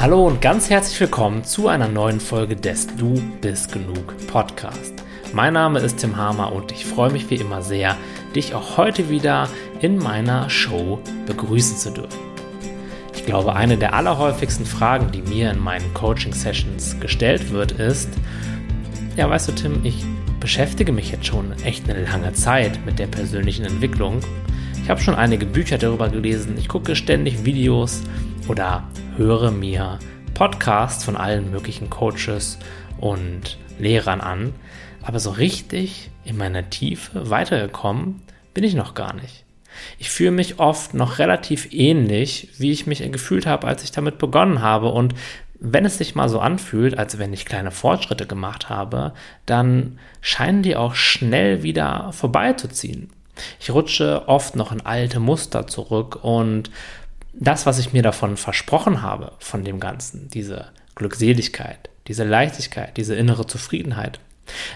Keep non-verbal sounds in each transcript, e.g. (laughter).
Hallo und ganz herzlich willkommen zu einer neuen Folge des Du bist genug Podcast. Mein Name ist Tim Hamer und ich freue mich wie immer sehr, dich auch heute wieder in meiner Show begrüßen zu dürfen. Ich glaube, eine der allerhäufigsten Fragen, die mir in meinen Coaching-Sessions gestellt wird, ist, ja, weißt du, Tim, ich beschäftige mich jetzt schon echt eine lange Zeit mit der persönlichen Entwicklung. Ich habe schon einige Bücher darüber gelesen, ich gucke ständig Videos oder höre mir Podcasts von allen möglichen Coaches und Lehrern an, aber so richtig in meiner Tiefe weitergekommen bin ich noch gar nicht. Ich fühle mich oft noch relativ ähnlich, wie ich mich gefühlt habe, als ich damit begonnen habe. Und wenn es sich mal so anfühlt, als wenn ich kleine Fortschritte gemacht habe, dann scheinen die auch schnell wieder vorbeizuziehen. Ich rutsche oft noch in alte Muster zurück und das, was ich mir davon versprochen habe, von dem Ganzen, diese Glückseligkeit, diese Leichtigkeit, diese innere Zufriedenheit,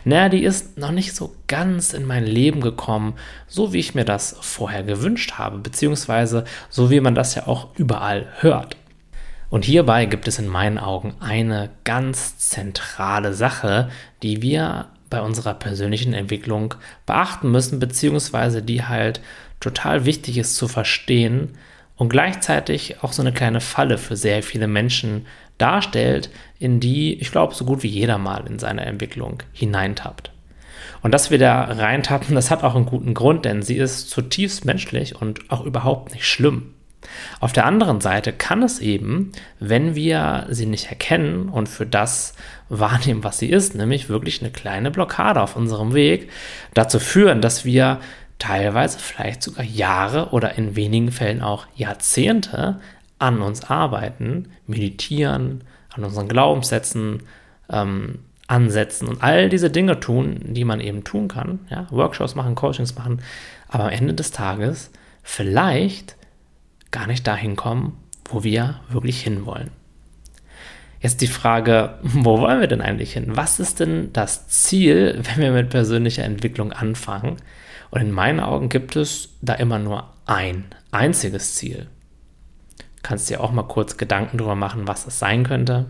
naja, die ist noch nicht so ganz in mein Leben gekommen, so wie ich mir das vorher gewünscht habe, beziehungsweise so wie man das ja auch überall hört. Und hierbei gibt es in meinen Augen eine ganz zentrale Sache, die wir bei unserer persönlichen Entwicklung beachten müssen, beziehungsweise die halt total wichtig ist zu verstehen, und gleichzeitig auch so eine kleine Falle für sehr viele Menschen darstellt, in die, ich glaube, so gut wie jeder mal in seiner Entwicklung hineintappt. Und dass wir da reintappen, das hat auch einen guten Grund, denn sie ist zutiefst menschlich und auch überhaupt nicht schlimm. Auf der anderen Seite kann es eben, wenn wir sie nicht erkennen und für das wahrnehmen, was sie ist, nämlich wirklich eine kleine Blockade auf unserem Weg, dazu führen, dass wir teilweise vielleicht sogar Jahre oder in wenigen Fällen auch Jahrzehnte an uns arbeiten, meditieren, an unseren Glaubenssätzen ähm, ansetzen und all diese Dinge tun, die man eben tun kann, ja, Workshops machen, Coachings machen, aber am Ende des Tages vielleicht gar nicht dahin kommen, wo wir wirklich hinwollen. Jetzt die Frage, wo wollen wir denn eigentlich hin? Was ist denn das Ziel, wenn wir mit persönlicher Entwicklung anfangen? Und in meinen Augen gibt es da immer nur ein einziges Ziel. Kannst dir auch mal kurz Gedanken darüber machen, was es sein könnte.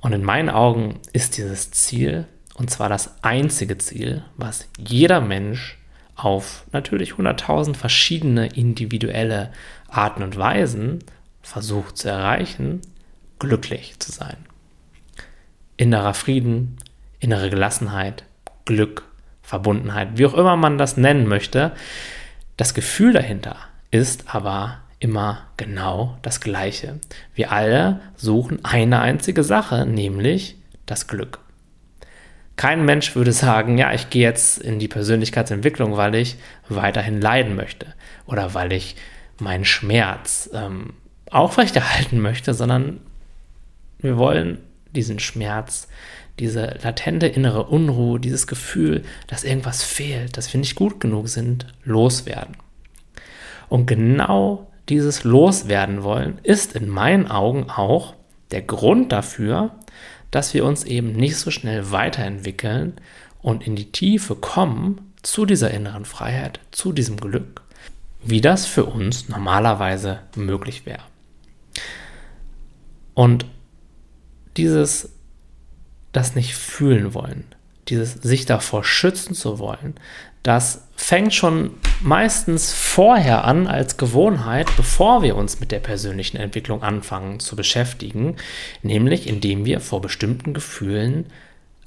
Und in meinen Augen ist dieses Ziel, und zwar das einzige Ziel, was jeder Mensch auf natürlich 100.000 verschiedene individuelle Arten und Weisen versucht zu erreichen, glücklich zu sein. Innerer Frieden, innere Gelassenheit, Glück, Verbundenheit, wie auch immer man das nennen möchte. Das Gefühl dahinter ist aber immer genau das gleiche. Wir alle suchen eine einzige Sache, nämlich das Glück. Kein Mensch würde sagen, ja, ich gehe jetzt in die Persönlichkeitsentwicklung, weil ich weiterhin leiden möchte oder weil ich meinen Schmerz ähm, aufrechterhalten möchte, sondern wir wollen diesen Schmerz, diese latente innere Unruhe, dieses Gefühl, dass irgendwas fehlt, dass wir nicht gut genug sind, loswerden. Und genau dieses Loswerden wollen ist in meinen Augen auch der Grund dafür, dass wir uns eben nicht so schnell weiterentwickeln und in die Tiefe kommen zu dieser inneren Freiheit, zu diesem Glück, wie das für uns normalerweise möglich wäre. Und dieses das nicht fühlen wollen, dieses sich davor schützen zu wollen, das fängt schon meistens vorher an als Gewohnheit, bevor wir uns mit der persönlichen Entwicklung anfangen zu beschäftigen, nämlich indem wir vor bestimmten Gefühlen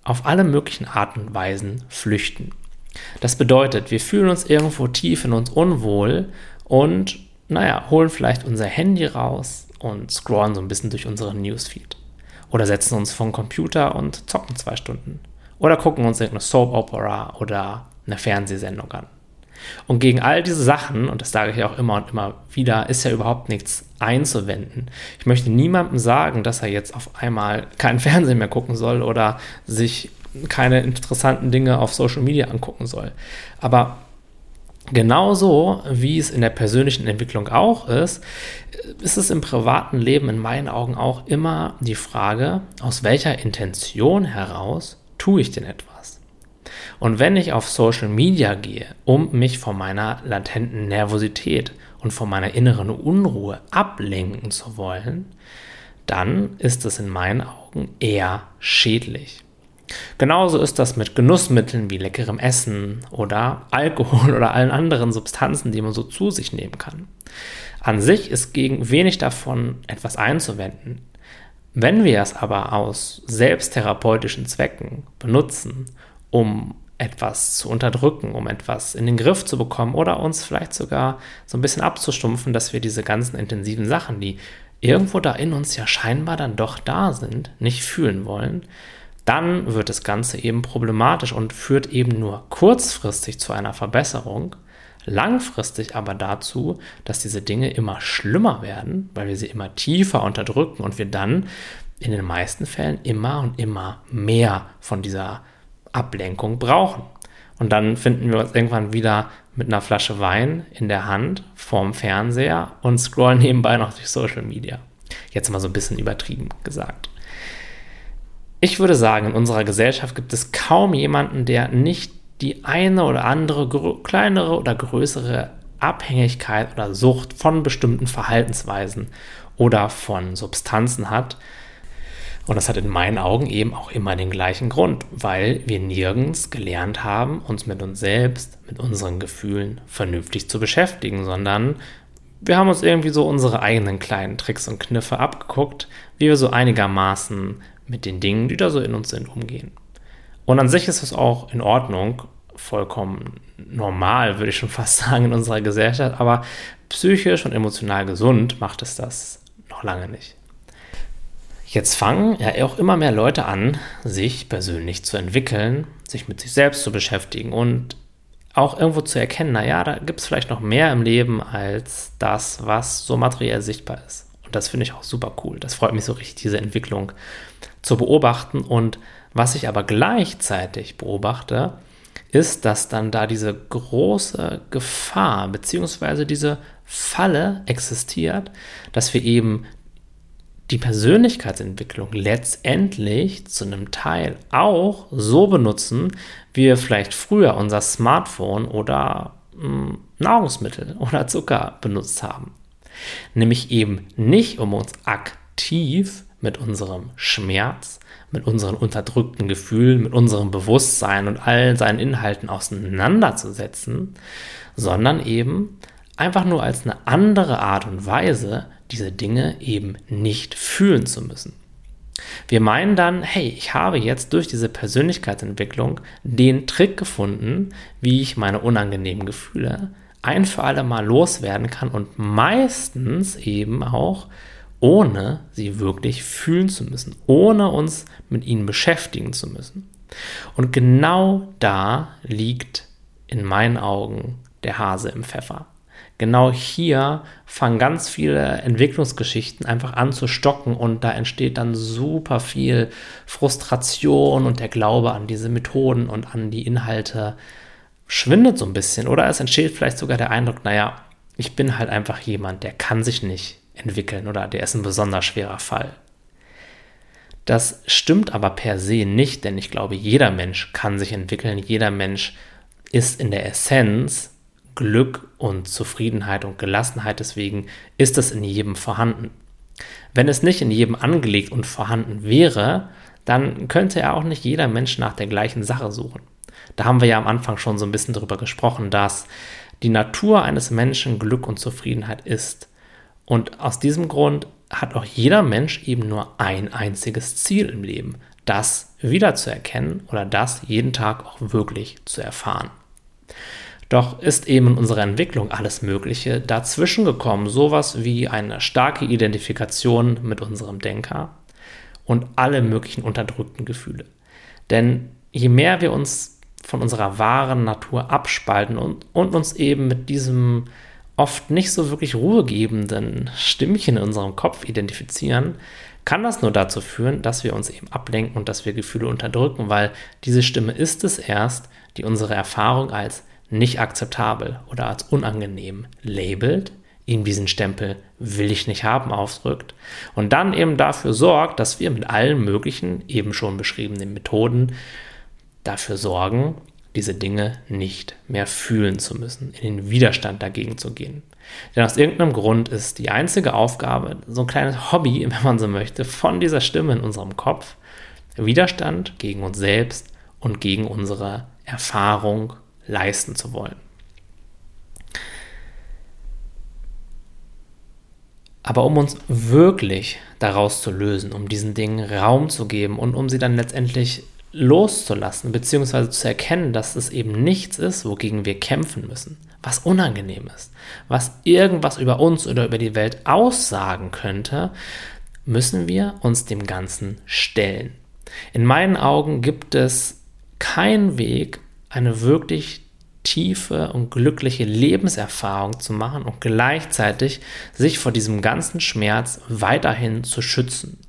auf alle möglichen Arten und Weisen flüchten. Das bedeutet, wir fühlen uns irgendwo tief in uns unwohl und, naja, holen vielleicht unser Handy raus und scrollen so ein bisschen durch unseren Newsfeed. Oder setzen uns vor Computer und zocken zwei Stunden. Oder gucken uns irgendeine Soap Opera oder eine Fernsehsendung an. Und gegen all diese Sachen, und das sage ich auch immer und immer wieder, ist ja überhaupt nichts einzuwenden. Ich möchte niemandem sagen, dass er jetzt auf einmal keinen (laughs) Fernsehen mehr gucken soll oder sich keine interessanten Dinge auf Social Media angucken soll. Aber Genauso wie es in der persönlichen Entwicklung auch ist, ist es im privaten Leben in meinen Augen auch immer die Frage, aus welcher Intention heraus tue ich denn etwas? Und wenn ich auf Social Media gehe, um mich vor meiner latenten Nervosität und von meiner inneren Unruhe ablenken zu wollen, dann ist es in meinen Augen eher schädlich. Genauso ist das mit Genussmitteln wie leckerem Essen oder Alkohol (laughs) oder allen anderen Substanzen, die man so zu sich nehmen kann. An sich ist gegen wenig davon etwas einzuwenden. Wenn wir es aber aus selbsttherapeutischen Zwecken benutzen, um etwas zu unterdrücken, um etwas in den Griff zu bekommen oder uns vielleicht sogar so ein bisschen abzustumpfen, dass wir diese ganzen intensiven Sachen, die irgendwo da in uns ja scheinbar dann doch da sind, nicht fühlen wollen, dann wird das Ganze eben problematisch und führt eben nur kurzfristig zu einer Verbesserung, langfristig aber dazu, dass diese Dinge immer schlimmer werden, weil wir sie immer tiefer unterdrücken und wir dann in den meisten Fällen immer und immer mehr von dieser Ablenkung brauchen. Und dann finden wir uns irgendwann wieder mit einer Flasche Wein in der Hand vorm Fernseher und scrollen (laughs) nebenbei noch durch Social Media. Jetzt mal so ein bisschen übertrieben gesagt. Ich würde sagen, in unserer Gesellschaft gibt es kaum jemanden, der nicht die eine oder andere kleinere oder größere Abhängigkeit oder Sucht von bestimmten Verhaltensweisen oder von Substanzen hat. Und das hat in meinen Augen eben auch immer den gleichen Grund, weil wir nirgends gelernt haben, uns mit uns selbst, mit unseren Gefühlen vernünftig zu beschäftigen, sondern wir haben uns irgendwie so unsere eigenen kleinen Tricks und Kniffe abgeguckt, wie wir so einigermaßen mit den Dingen, die da so in uns sind, umgehen. Und an sich ist es auch in Ordnung, vollkommen normal, würde ich schon (laughs) fast sagen, in unserer Gesellschaft, aber psychisch und emotional gesund macht es das noch lange nicht. Jetzt fangen ja auch immer mehr Leute an, sich persönlich zu entwickeln, sich mit sich selbst zu beschäftigen und auch irgendwo zu erkennen, naja, da gibt es vielleicht noch mehr im Leben als das, was so materiell sichtbar ist. Und das finde ich auch super cool. Das freut mich so richtig, diese Entwicklung zu beobachten. Und was ich aber gleichzeitig beobachte, ist, dass dann da diese große Gefahr bzw. diese Falle existiert, dass wir eben die Persönlichkeitsentwicklung letztendlich zu einem Teil auch so benutzen, wie wir vielleicht früher unser Smartphone oder mh, hm, Nahrungsmittel (laughs) oder Zucker benutzt haben. Nämlich eben nicht, um uns aktiv mit unserem Schmerz, mit unseren unterdrückten Gefühlen, mit unserem Bewusstsein und all seinen Inhalten auseinanderzusetzen, sondern eben einfach nur als eine andere Art und Weise, diese Dinge eben nicht fühlen zu müssen. Wir meinen dann, hey, ich habe jetzt durch diese Persönlichkeitsentwicklung den Trick gefunden, wie ich meine unangenehmen Gefühle ein für alle Mal loswerden kann und meistens eben auch ohne sie wirklich fühlen zu müssen, ohne uns mit ihnen beschäftigen zu müssen. Und genau da liegt in meinen Augen der Hase im Pfeffer. Genau hier fangen ganz viele Entwicklungsgeschichten einfach an zu stocken und da entsteht dann super viel Frustration und der Glaube an diese Methoden und an die Inhalte schwindet so ein bisschen oder es entsteht vielleicht sogar der Eindruck, naja, ich bin halt einfach jemand, der kann sich nicht entwickeln oder der ist ein besonders schwerer Fall. Das stimmt aber per se nicht, denn ich glaube, jeder Mensch kann sich entwickeln, jeder Mensch ist in der Essenz Glück und Zufriedenheit und Gelassenheit, deswegen ist es in jedem vorhanden. Wenn es nicht in jedem angelegt und vorhanden wäre, dann könnte ja auch nicht jeder Mensch nach der gleichen Sache suchen. Da haben wir ja am Anfang schon so ein bisschen drüber gesprochen, dass die Natur eines Menschen Glück und Zufriedenheit ist. Und aus diesem Grund hat auch jeder Mensch eben nur ein einziges Ziel im Leben, das wiederzuerkennen oder das jeden Tag auch wirklich zu erfahren. Doch ist eben in unserer Entwicklung alles Mögliche dazwischen gekommen, sowas wie eine starke Identifikation mit unserem Denker und alle möglichen unterdrückten Gefühle. Denn je mehr wir uns von unserer wahren Natur abspalten und, und uns eben mit diesem oft nicht so wirklich ruhegebenden Stimmchen in unserem Kopf identifizieren, kann das nur dazu führen, dass wir uns eben ablenken und dass wir Gefühle unterdrücken, weil diese Stimme ist es erst, die unsere Erfahrung als nicht akzeptabel oder als unangenehm labelt, ihm diesen Stempel will ich nicht haben aufdrückt und dann eben dafür sorgt, dass wir mit allen möglichen eben schon beschriebenen Methoden dafür sorgen, diese Dinge nicht mehr fühlen zu müssen, in den Widerstand dagegen zu gehen. Denn aus irgendeinem Grund ist die einzige Aufgabe, so ein kleines Hobby, (laughs) wenn man so möchte, von dieser Stimme in unserem Kopf, Widerstand gegen uns selbst und gegen unsere Erfahrung leisten zu wollen. Aber um uns wirklich daraus zu lösen, um diesen Dingen Raum zu geben und um sie dann letztendlich loszulassen, beziehungsweise zu erkennen, dass es eben nichts ist, wogegen wir kämpfen müssen, was unangenehm ist, was irgendwas über uns oder über die Welt aussagen könnte, müssen wir uns dem Ganzen stellen. In meinen Augen gibt es keinen Weg, eine wirklich tiefe und glückliche Lebenserfahrung zu machen und gleichzeitig sich vor diesem ganzen Schmerz weiterhin zu schützen.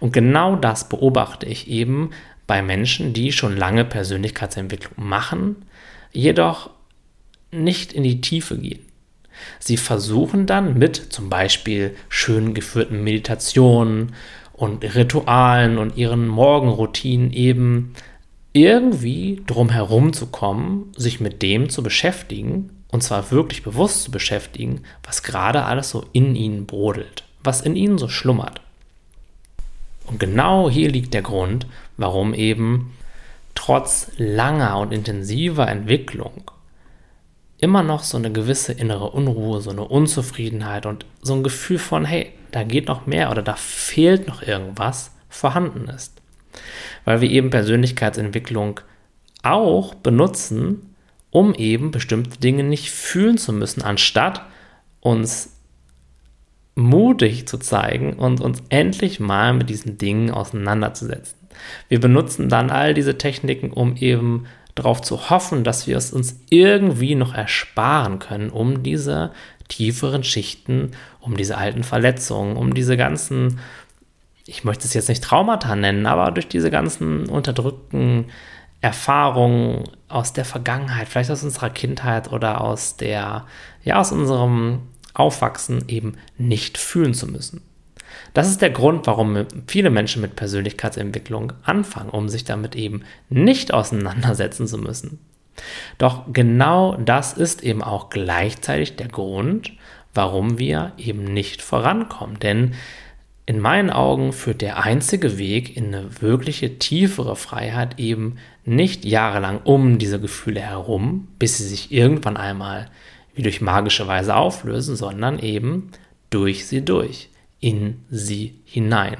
Und genau das beobachte ich eben bei Menschen, die schon lange Persönlichkeitsentwicklung machen, jedoch nicht in die Tiefe gehen. Sie versuchen dann mit zum Beispiel schön geführten Meditationen und Ritualen und ihren Morgenroutinen eben irgendwie drumherum zu kommen, sich mit dem zu beschäftigen, und zwar wirklich bewusst zu beschäftigen, was gerade alles so in ihnen brodelt, was in ihnen so schlummert. Und genau hier liegt der Grund, warum eben trotz langer und intensiver Entwicklung immer noch so eine gewisse innere Unruhe, so eine Unzufriedenheit und so ein Gefühl von, hey, da geht noch mehr oder da fehlt noch irgendwas vorhanden ist weil wir eben Persönlichkeitsentwicklung auch benutzen, um eben bestimmte Dinge nicht fühlen zu müssen, anstatt uns mutig zu zeigen und uns endlich mal mit diesen Dingen auseinanderzusetzen. Wir benutzen dann all diese Techniken, um eben darauf zu hoffen, dass wir es uns irgendwie noch ersparen können, um diese tieferen Schichten, um diese alten Verletzungen, um diese ganzen ich möchte es jetzt nicht Traumata nennen, aber durch diese ganzen unterdrückten Erfahrungen aus der Vergangenheit, vielleicht aus unserer Kindheit oder aus der, ja, aus unserem Aufwachsen eben nicht fühlen zu müssen. Das ist der Grund, warum viele Menschen mit Persönlichkeitsentwicklung anfangen, um sich damit eben nicht auseinandersetzen zu müssen. Doch genau das ist eben auch gleichzeitig der Grund, warum wir eben nicht vorankommen. Denn in meinen Augen führt der einzige Weg in eine wirkliche tiefere Freiheit eben nicht jahrelang um diese Gefühle herum, bis sie sich irgendwann einmal wie durch magische Weise auflösen, sondern eben durch sie durch, in sie hinein.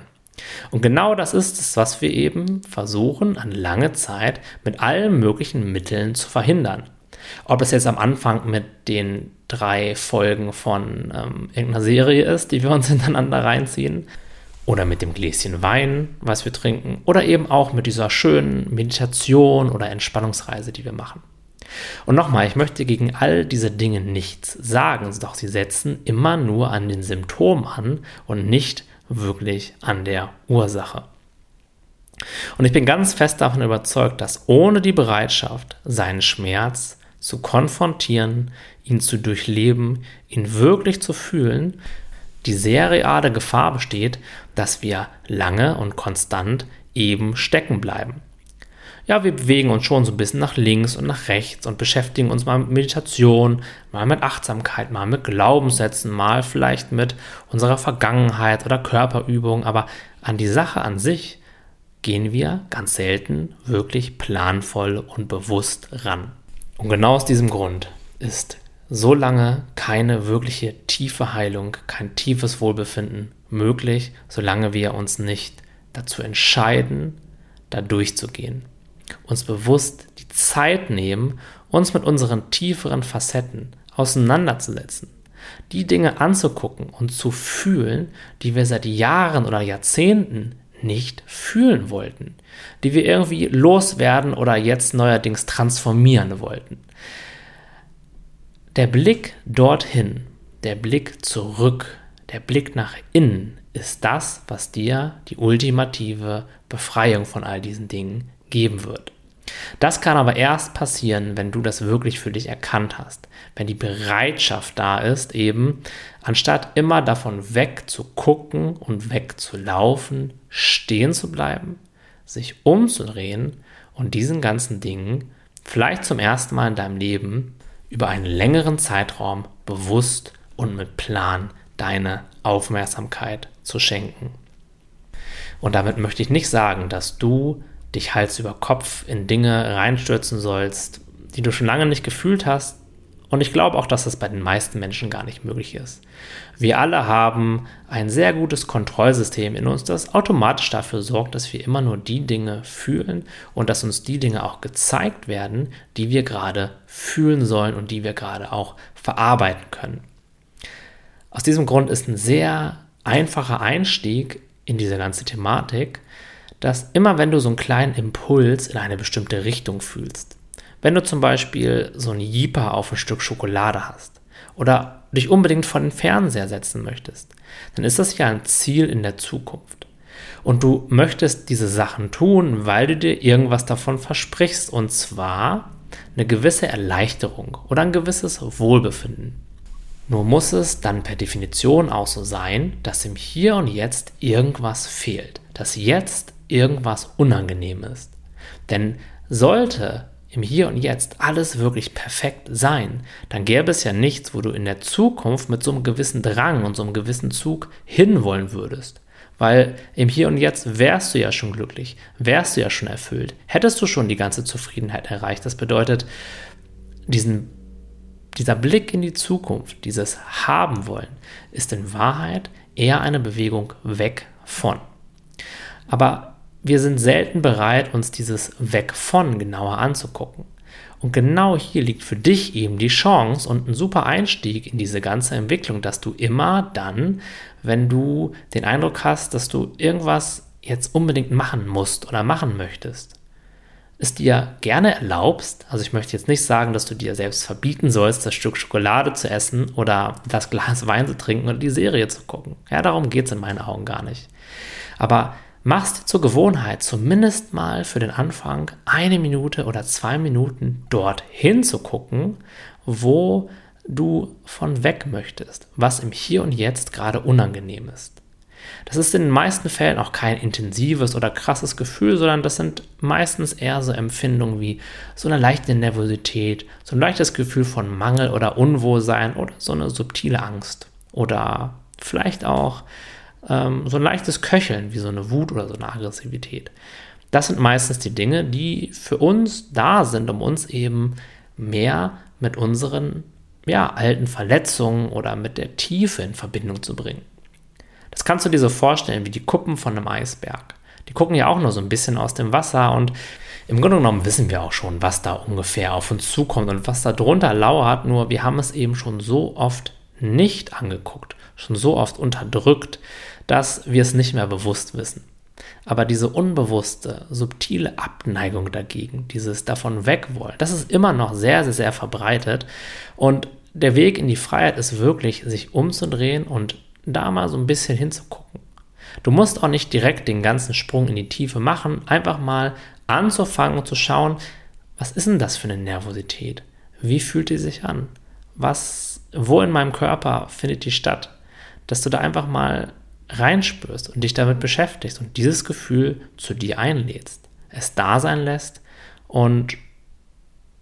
Und genau das ist es, was wir eben versuchen, an lange Zeit mit allen möglichen Mitteln zu verhindern. Ob es jetzt am Anfang mit den drei Folgen von ähm, irgendeiner Serie ist, die wir uns (laughs) hintereinander reinziehen, oder mit dem Gläschen Wein, was wir trinken, oder eben auch mit dieser schönen Meditation oder Entspannungsreise, die wir machen. Und nochmal, ich möchte gegen all diese Dinge nichts sagen, doch sie setzen immer nur an den Symptomen an und nicht wirklich an der Ursache. Und ich bin ganz fest davon überzeugt, dass ohne die Bereitschaft, seinen Schmerz zu konfrontieren, ihn zu durchleben, ihn wirklich zu fühlen, die sehr reale Gefahr besteht, dass wir lange und konstant eben stecken bleiben. Ja, wir bewegen uns schon so ein bisschen nach links und nach rechts und beschäftigen uns mal mit Meditation, mal mit Achtsamkeit, mal mit Glaubenssätzen, mal vielleicht mit unserer Vergangenheit oder Körperübung, aber an die Sache an sich gehen wir ganz selten wirklich planvoll und bewusst ran. Und genau aus diesem Grund ist so lange keine wirkliche tiefe Heilung, kein tiefes Wohlbefinden möglich, solange wir uns nicht dazu entscheiden, da durchzugehen. Uns bewusst die Zeit nehmen, uns mit unseren tieferen Facetten auseinanderzusetzen, die Dinge anzugucken und zu fühlen, die wir seit Jahren oder Jahrzehnten nicht fühlen wollten, die wir irgendwie loswerden oder jetzt neuerdings transformieren wollten. Der Blick dorthin, der Blick zurück, der Blick nach innen ist das, was dir die ultimative Befreiung von all diesen Dingen geben wird. Das kann aber erst passieren, wenn du das wirklich für dich erkannt hast, wenn die Bereitschaft da ist, eben anstatt immer davon wegzugucken und wegzulaufen, stehen zu bleiben, sich umzudrehen und diesen ganzen Dingen vielleicht zum ersten Mal in deinem Leben über einen längeren Zeitraum bewusst und mit Plan deine Aufmerksamkeit zu schenken. Und damit möchte ich nicht sagen, dass du dich Hals über Kopf in Dinge reinstürzen sollst, die du schon lange nicht gefühlt hast. Und ich glaube auch, dass das bei den meisten Menschen gar nicht möglich ist. Wir alle haben ein sehr gutes Kontrollsystem in uns, das automatisch dafür sorgt, dass wir immer nur die Dinge fühlen und dass uns die Dinge auch gezeigt werden, die wir gerade fühlen sollen und die wir gerade auch verarbeiten können. Aus diesem Grund ist ein sehr einfacher Einstieg in diese ganze Thematik, dass immer wenn du so einen kleinen Impuls in eine bestimmte Richtung fühlst, wenn du zum Beispiel so ein Jeeper auf ein Stück Schokolade hast oder dich unbedingt vor den Fernseher setzen möchtest, dann ist das ja ein Ziel in der Zukunft. Und du möchtest diese Sachen tun, weil du dir irgendwas davon versprichst. Und zwar eine gewisse Erleichterung oder ein gewisses Wohlbefinden. Nur muss es dann per Definition auch so sein, dass im Hier und Jetzt irgendwas fehlt, dass jetzt irgendwas unangenehm ist. Denn sollte im Hier und Jetzt alles wirklich perfekt sein, dann gäbe es ja nichts, wo du in der Zukunft mit so einem gewissen Drang und so einem gewissen Zug hinwollen würdest. Weil im Hier und Jetzt wärst du ja schon glücklich, wärst du ja schon erfüllt, hättest du schon die ganze Zufriedenheit erreicht. Das bedeutet, diesen dieser Blick in die Zukunft, dieses Haben wollen, ist in Wahrheit eher eine Bewegung weg von. Aber wir sind selten bereit, uns dieses Weg von genauer anzugucken. Und genau hier liegt für dich eben die Chance und ein super Einstieg in diese ganze Entwicklung, dass du immer dann, wenn du den Eindruck hast, dass du irgendwas jetzt unbedingt machen musst oder machen möchtest, es dir gerne erlaubst, also ich möchte jetzt nicht sagen, dass du dir selbst verbieten sollst, das Stück Schokolade zu essen oder das Glas Wein zu trinken oder die Serie zu gucken. Ja, darum geht es in meinen Augen gar nicht. Aber machst zur Gewohnheit, zumindest mal für den Anfang eine Minute oder zwei Minuten dort hinzugucken, wo du von weg möchtest, was im Hier und Jetzt gerade unangenehm ist. Das ist in den meisten Fällen auch kein intensives oder krasses Gefühl, sondern das sind meistens eher so Empfindungen wie so eine leichte Nervosität, so ein leichtes Gefühl von Mangel oder Unwohlsein oder so eine subtile Angst oder vielleicht auch ähm, so ein leichtes Köcheln wie so eine Wut oder so eine Aggressivität. Das sind meistens die Dinge, die für uns da sind, um uns eben mehr mit unseren ja, alten Verletzungen oder mit der Tiefe in Verbindung zu bringen. Das kannst du dir so vorstellen wie die Kuppen von einem Eisberg. Die gucken ja auch nur so ein bisschen aus dem Wasser und im Grunde genommen wissen wir auch schon, was da ungefähr auf uns zukommt und was da drunter lauert, nur wir haben es eben schon so oft nicht angeguckt, schon so oft unterdrückt, dass wir es nicht mehr bewusst wissen. Aber diese unbewusste, subtile Abneigung dagegen, dieses davon wegwollen, das ist immer noch sehr, sehr, sehr verbreitet. Und der Weg in die Freiheit ist wirklich, sich umzudrehen und da mal so ein bisschen hinzugucken. Du musst auch nicht direkt den ganzen Sprung in die Tiefe machen, einfach mal anzufangen und zu schauen, was ist denn das für eine Nervosität? Wie fühlt die sich an? Was, wo in meinem Körper findet die statt? Dass du da einfach mal reinspürst und dich damit beschäftigst und dieses Gefühl zu dir einlädst, es da sein lässt und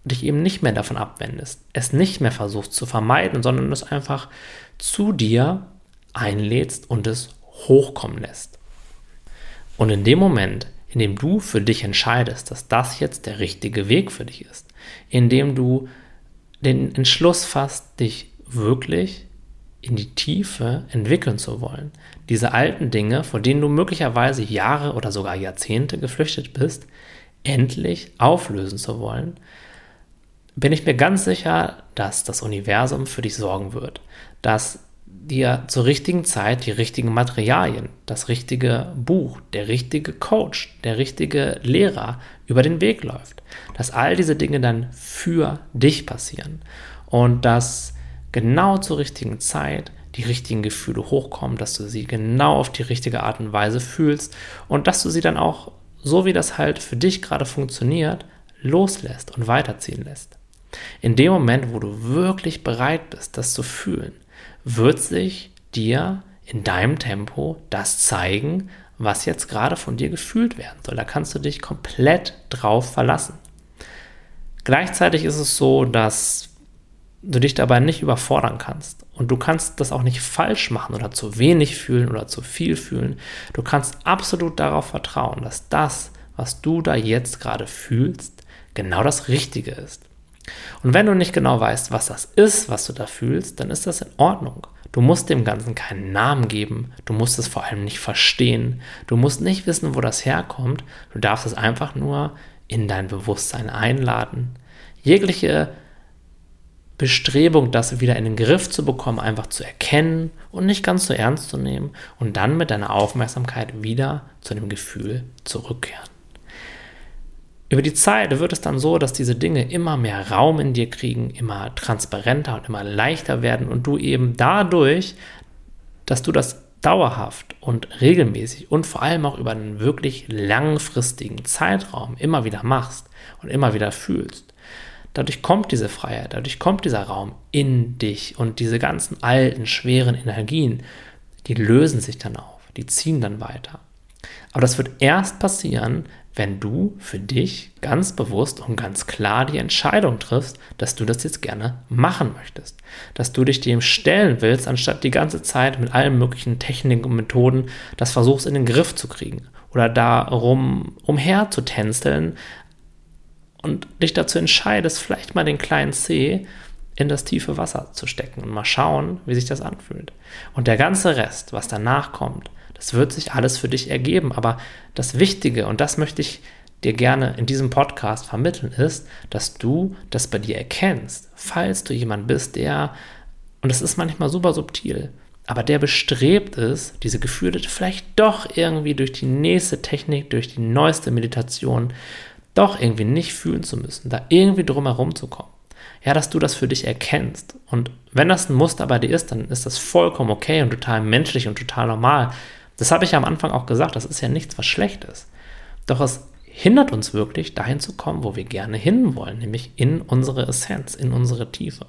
dich eben nicht mehr davon abwendest, es nicht mehr versuchst zu vermeiden, sondern es einfach zu dir einlädst und es hochkommen lässt. Und in dem Moment, in dem du für dich entscheidest, dass das jetzt der richtige Weg für dich ist, in dem du den Entschluss fasst, dich wirklich in die Tiefe entwickeln zu wollen, diese alten Dinge, vor denen du möglicherweise Jahre oder sogar Jahrzehnte geflüchtet bist, endlich auflösen zu wollen, bin ich mir ganz sicher, dass das Universum für dich sorgen wird, dass dir zur richtigen Zeit die richtigen Materialien, das richtige Buch, der richtige Coach, der richtige Lehrer über den Weg läuft. Dass all diese Dinge dann für dich passieren und dass genau zur richtigen Zeit die richtigen Gefühle hochkommen, dass du sie genau auf die richtige Art und Weise fühlst und dass du sie dann auch, so wie das halt für dich gerade funktioniert, loslässt und weiterziehen lässt. In dem Moment, wo du wirklich bereit bist, das zu fühlen, wird sich dir in deinem Tempo das zeigen, was jetzt gerade von dir gefühlt werden soll. Da kannst du dich komplett drauf verlassen. Gleichzeitig ist es so, dass du dich dabei nicht überfordern kannst. Und du kannst das auch nicht falsch machen oder zu wenig fühlen oder zu viel fühlen. Du kannst absolut darauf vertrauen, dass das, was du da jetzt gerade fühlst, genau das Richtige ist. Und wenn du nicht genau weißt, was das ist, was du da fühlst, dann ist das in Ordnung. Du musst dem Ganzen keinen Namen geben, du musst es vor allem nicht verstehen, du musst nicht wissen, wo das herkommt, du darfst es einfach nur in dein Bewusstsein einladen. Jegliche Bestrebung, das wieder in den Griff zu bekommen, einfach zu erkennen und nicht ganz so ernst zu nehmen und dann mit deiner Aufmerksamkeit wieder zu dem Gefühl zurückkehren. Über die Zeit wird es dann so, dass diese Dinge immer mehr Raum in dir kriegen, immer transparenter und immer leichter werden und du eben dadurch, dass du das dauerhaft und regelmäßig und vor allem auch über einen wirklich langfristigen Zeitraum immer wieder machst und immer wieder fühlst, Dadurch kommt diese Freiheit, dadurch kommt dieser Raum in dich und diese ganzen alten, schweren Energien, die lösen sich dann auf, die ziehen dann weiter. Aber das wird erst passieren, wenn du für dich ganz bewusst und ganz klar die Entscheidung triffst, dass du das jetzt gerne machen möchtest. Dass du dich dem stellen willst, anstatt die ganze Zeit mit allen möglichen Techniken und Methoden das versuchst in den Griff zu kriegen. Oder darum umher und dich dazu entscheidest, vielleicht mal den kleinen C in das tiefe Wasser zu stecken und mal schauen, wie sich das anfühlt. Und der ganze Rest, was danach kommt, das wird sich alles für dich ergeben. Aber das Wichtige, und das möchte ich dir gerne in diesem Podcast vermitteln, ist, dass du das bei dir erkennst, falls du jemand bist, der, und das ist manchmal super subtil, aber der bestrebt ist, diese Gefühle vielleicht doch irgendwie durch die nächste Technik, durch die neueste Meditation doch irgendwie nicht fühlen zu müssen, da irgendwie drum herum zu kommen. Ja, dass du das für dich erkennst. Und wenn das ein Muster bei dir ist, dann ist das vollkommen okay und total menschlich und total normal. Das habe ich ja am Anfang auch gesagt, das ist ja nichts, was schlecht ist. Doch es hindert uns wirklich, dahin zu kommen, wo wir gerne hinwollen, nämlich in unsere Essenz, in unsere Tiefe.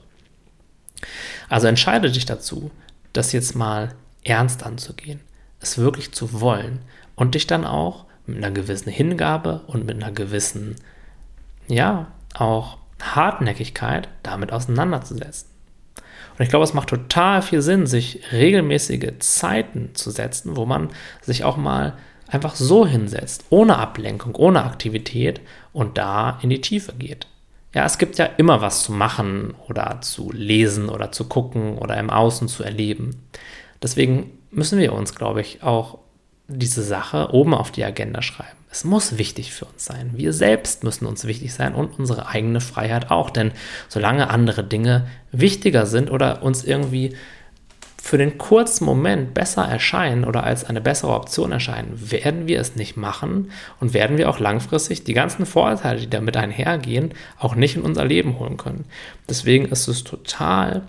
Also entscheide dich dazu, das jetzt mal ernst anzugehen, es wirklich zu wollen und dich dann auch mit einer gewissen Hingabe und mit einer gewissen, ja, auch Hartnäckigkeit damit auseinanderzusetzen. Und ich glaube, es macht total viel Sinn, sich regelmäßige Zeiten zu setzen, wo man sich auch mal einfach so hinsetzt, ohne Ablenkung, ohne Aktivität und da in die Tiefe geht. Ja, es gibt ja immer was zu machen oder zu lesen oder zu gucken oder im Außen zu erleben. Deswegen müssen wir uns, glaube ich, auch diese Sache oben auf die Agenda schreiben. Es muss wichtig für uns sein. Wir selbst müssen uns wichtig sein und unsere eigene Freiheit auch. Denn solange andere Dinge wichtiger sind oder uns irgendwie für den kurzen Moment besser erscheinen oder als eine bessere Option erscheinen, werden wir es nicht machen und werden wir auch langfristig die ganzen Vorteile, die damit einhergehen, auch nicht in unser Leben holen können. Deswegen ist es total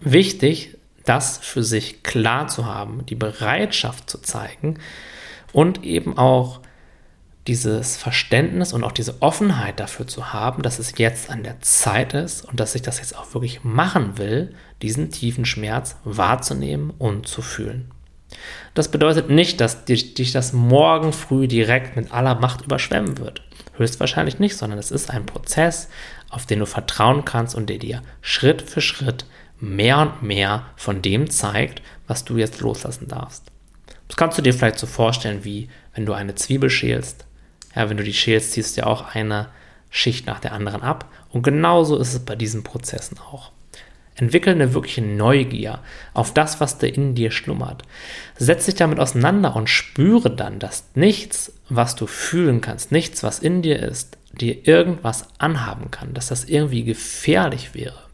wichtig, das für sich klar zu haben, die Bereitschaft zu zeigen und eben auch dieses Verständnis und auch diese Offenheit dafür zu haben, dass es jetzt an der Zeit ist und dass ich das jetzt auch wirklich machen will, diesen tiefen Schmerz wahrzunehmen und zu fühlen. Das bedeutet nicht, dass dich, dich das morgen früh direkt mit aller Macht überschwemmen wird. Höchstwahrscheinlich nicht, sondern es ist ein Prozess, auf den du vertrauen kannst und der dir Schritt für Schritt mehr und mehr von dem zeigt, was du jetzt loslassen darfst. Das kannst du dir vielleicht so vorstellen, wie wenn du eine Zwiebel schälst. Ja, wenn du die schälst, ziehst du ja auch eine Schicht nach der anderen ab. Und genauso ist es bei diesen Prozessen auch. Entwickle eine wirkliche Neugier auf das, was da in dir schlummert. Setz dich damit auseinander und spüre dann, dass nichts, was du fühlen kannst, nichts, was in dir ist, dir irgendwas anhaben kann, dass das irgendwie gefährlich wäre.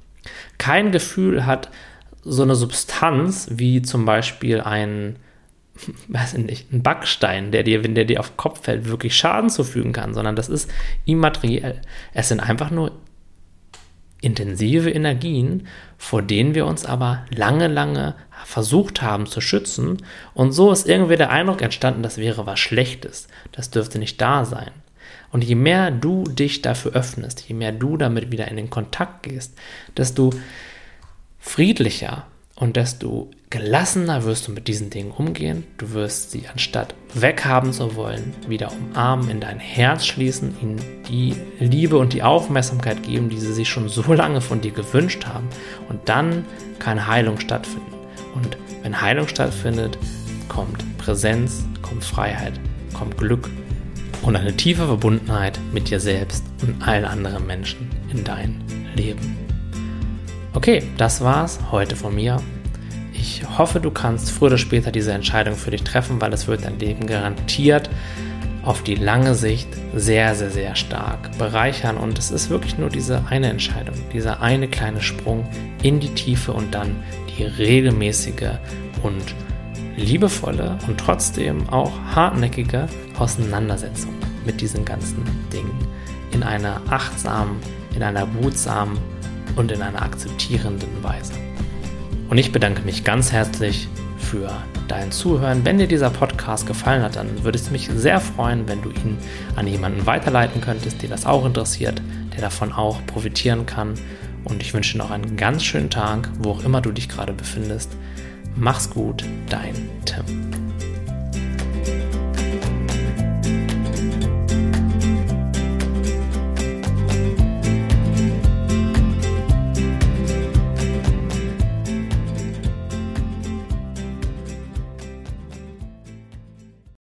Kein Gefühl hat so eine Substanz wie zum Beispiel ein, (laughs) weiß ich nicht, ein Backstein, der dir, wenn der dir auf den Kopf fällt, wirklich Schaden zufügen kann, sondern das ist immateriell. Es sind einfach nur intensive Energien, vor denen wir uns aber lange, lange versucht haben zu schützen. Und so ist irgendwie der Eindruck entstanden, das wäre was Schlechtes. Das dürfte nicht da sein. Und je mehr du dich dafür öffnest, je mehr du damit wieder in den Kontakt gehst, desto friedlicher und desto gelassener wirst du mit diesen Dingen umgehen. Du wirst sie anstatt weghaben zu wollen, wieder umarmen, in dein Herz schließen, ihnen die Liebe und die Aufmerksamkeit geben, die sie sich schon so lange von dir gewünscht haben. Und dann kann Heilung stattfinden. Und wenn Heilung stattfindet, kommt Präsenz, kommt Freiheit, kommt Glück und eine tiefe Verbundenheit mit dir selbst und allen anderen Menschen in dein Leben. Okay, das war's heute von mir. Ich hoffe, du kannst früher oder später diese Entscheidung für dich treffen, weil es wird dein Leben garantiert auf die lange Sicht sehr, sehr, sehr stark bereichern. Und es ist wirklich nur diese eine Entscheidung, dieser eine kleine Sprung in die Tiefe und dann die regelmäßige und liebevolle und trotzdem auch hartnäckige Auseinandersetzung mit diesen ganzen Dingen in einer achtsamen, in einer behutsamen und in einer akzeptierenden Weise. Und ich bedanke mich ganz herzlich für dein Zuhören. Wenn dir dieser Podcast gefallen hat, dann würde es mich sehr freuen, wenn du ihn an jemanden weiterleiten könntest, der das auch interessiert, der davon auch profitieren kann. Und ich wünsche noch einen ganz schönen Tag, wo auch immer du dich gerade befindest. Mach's gut, dein Tim.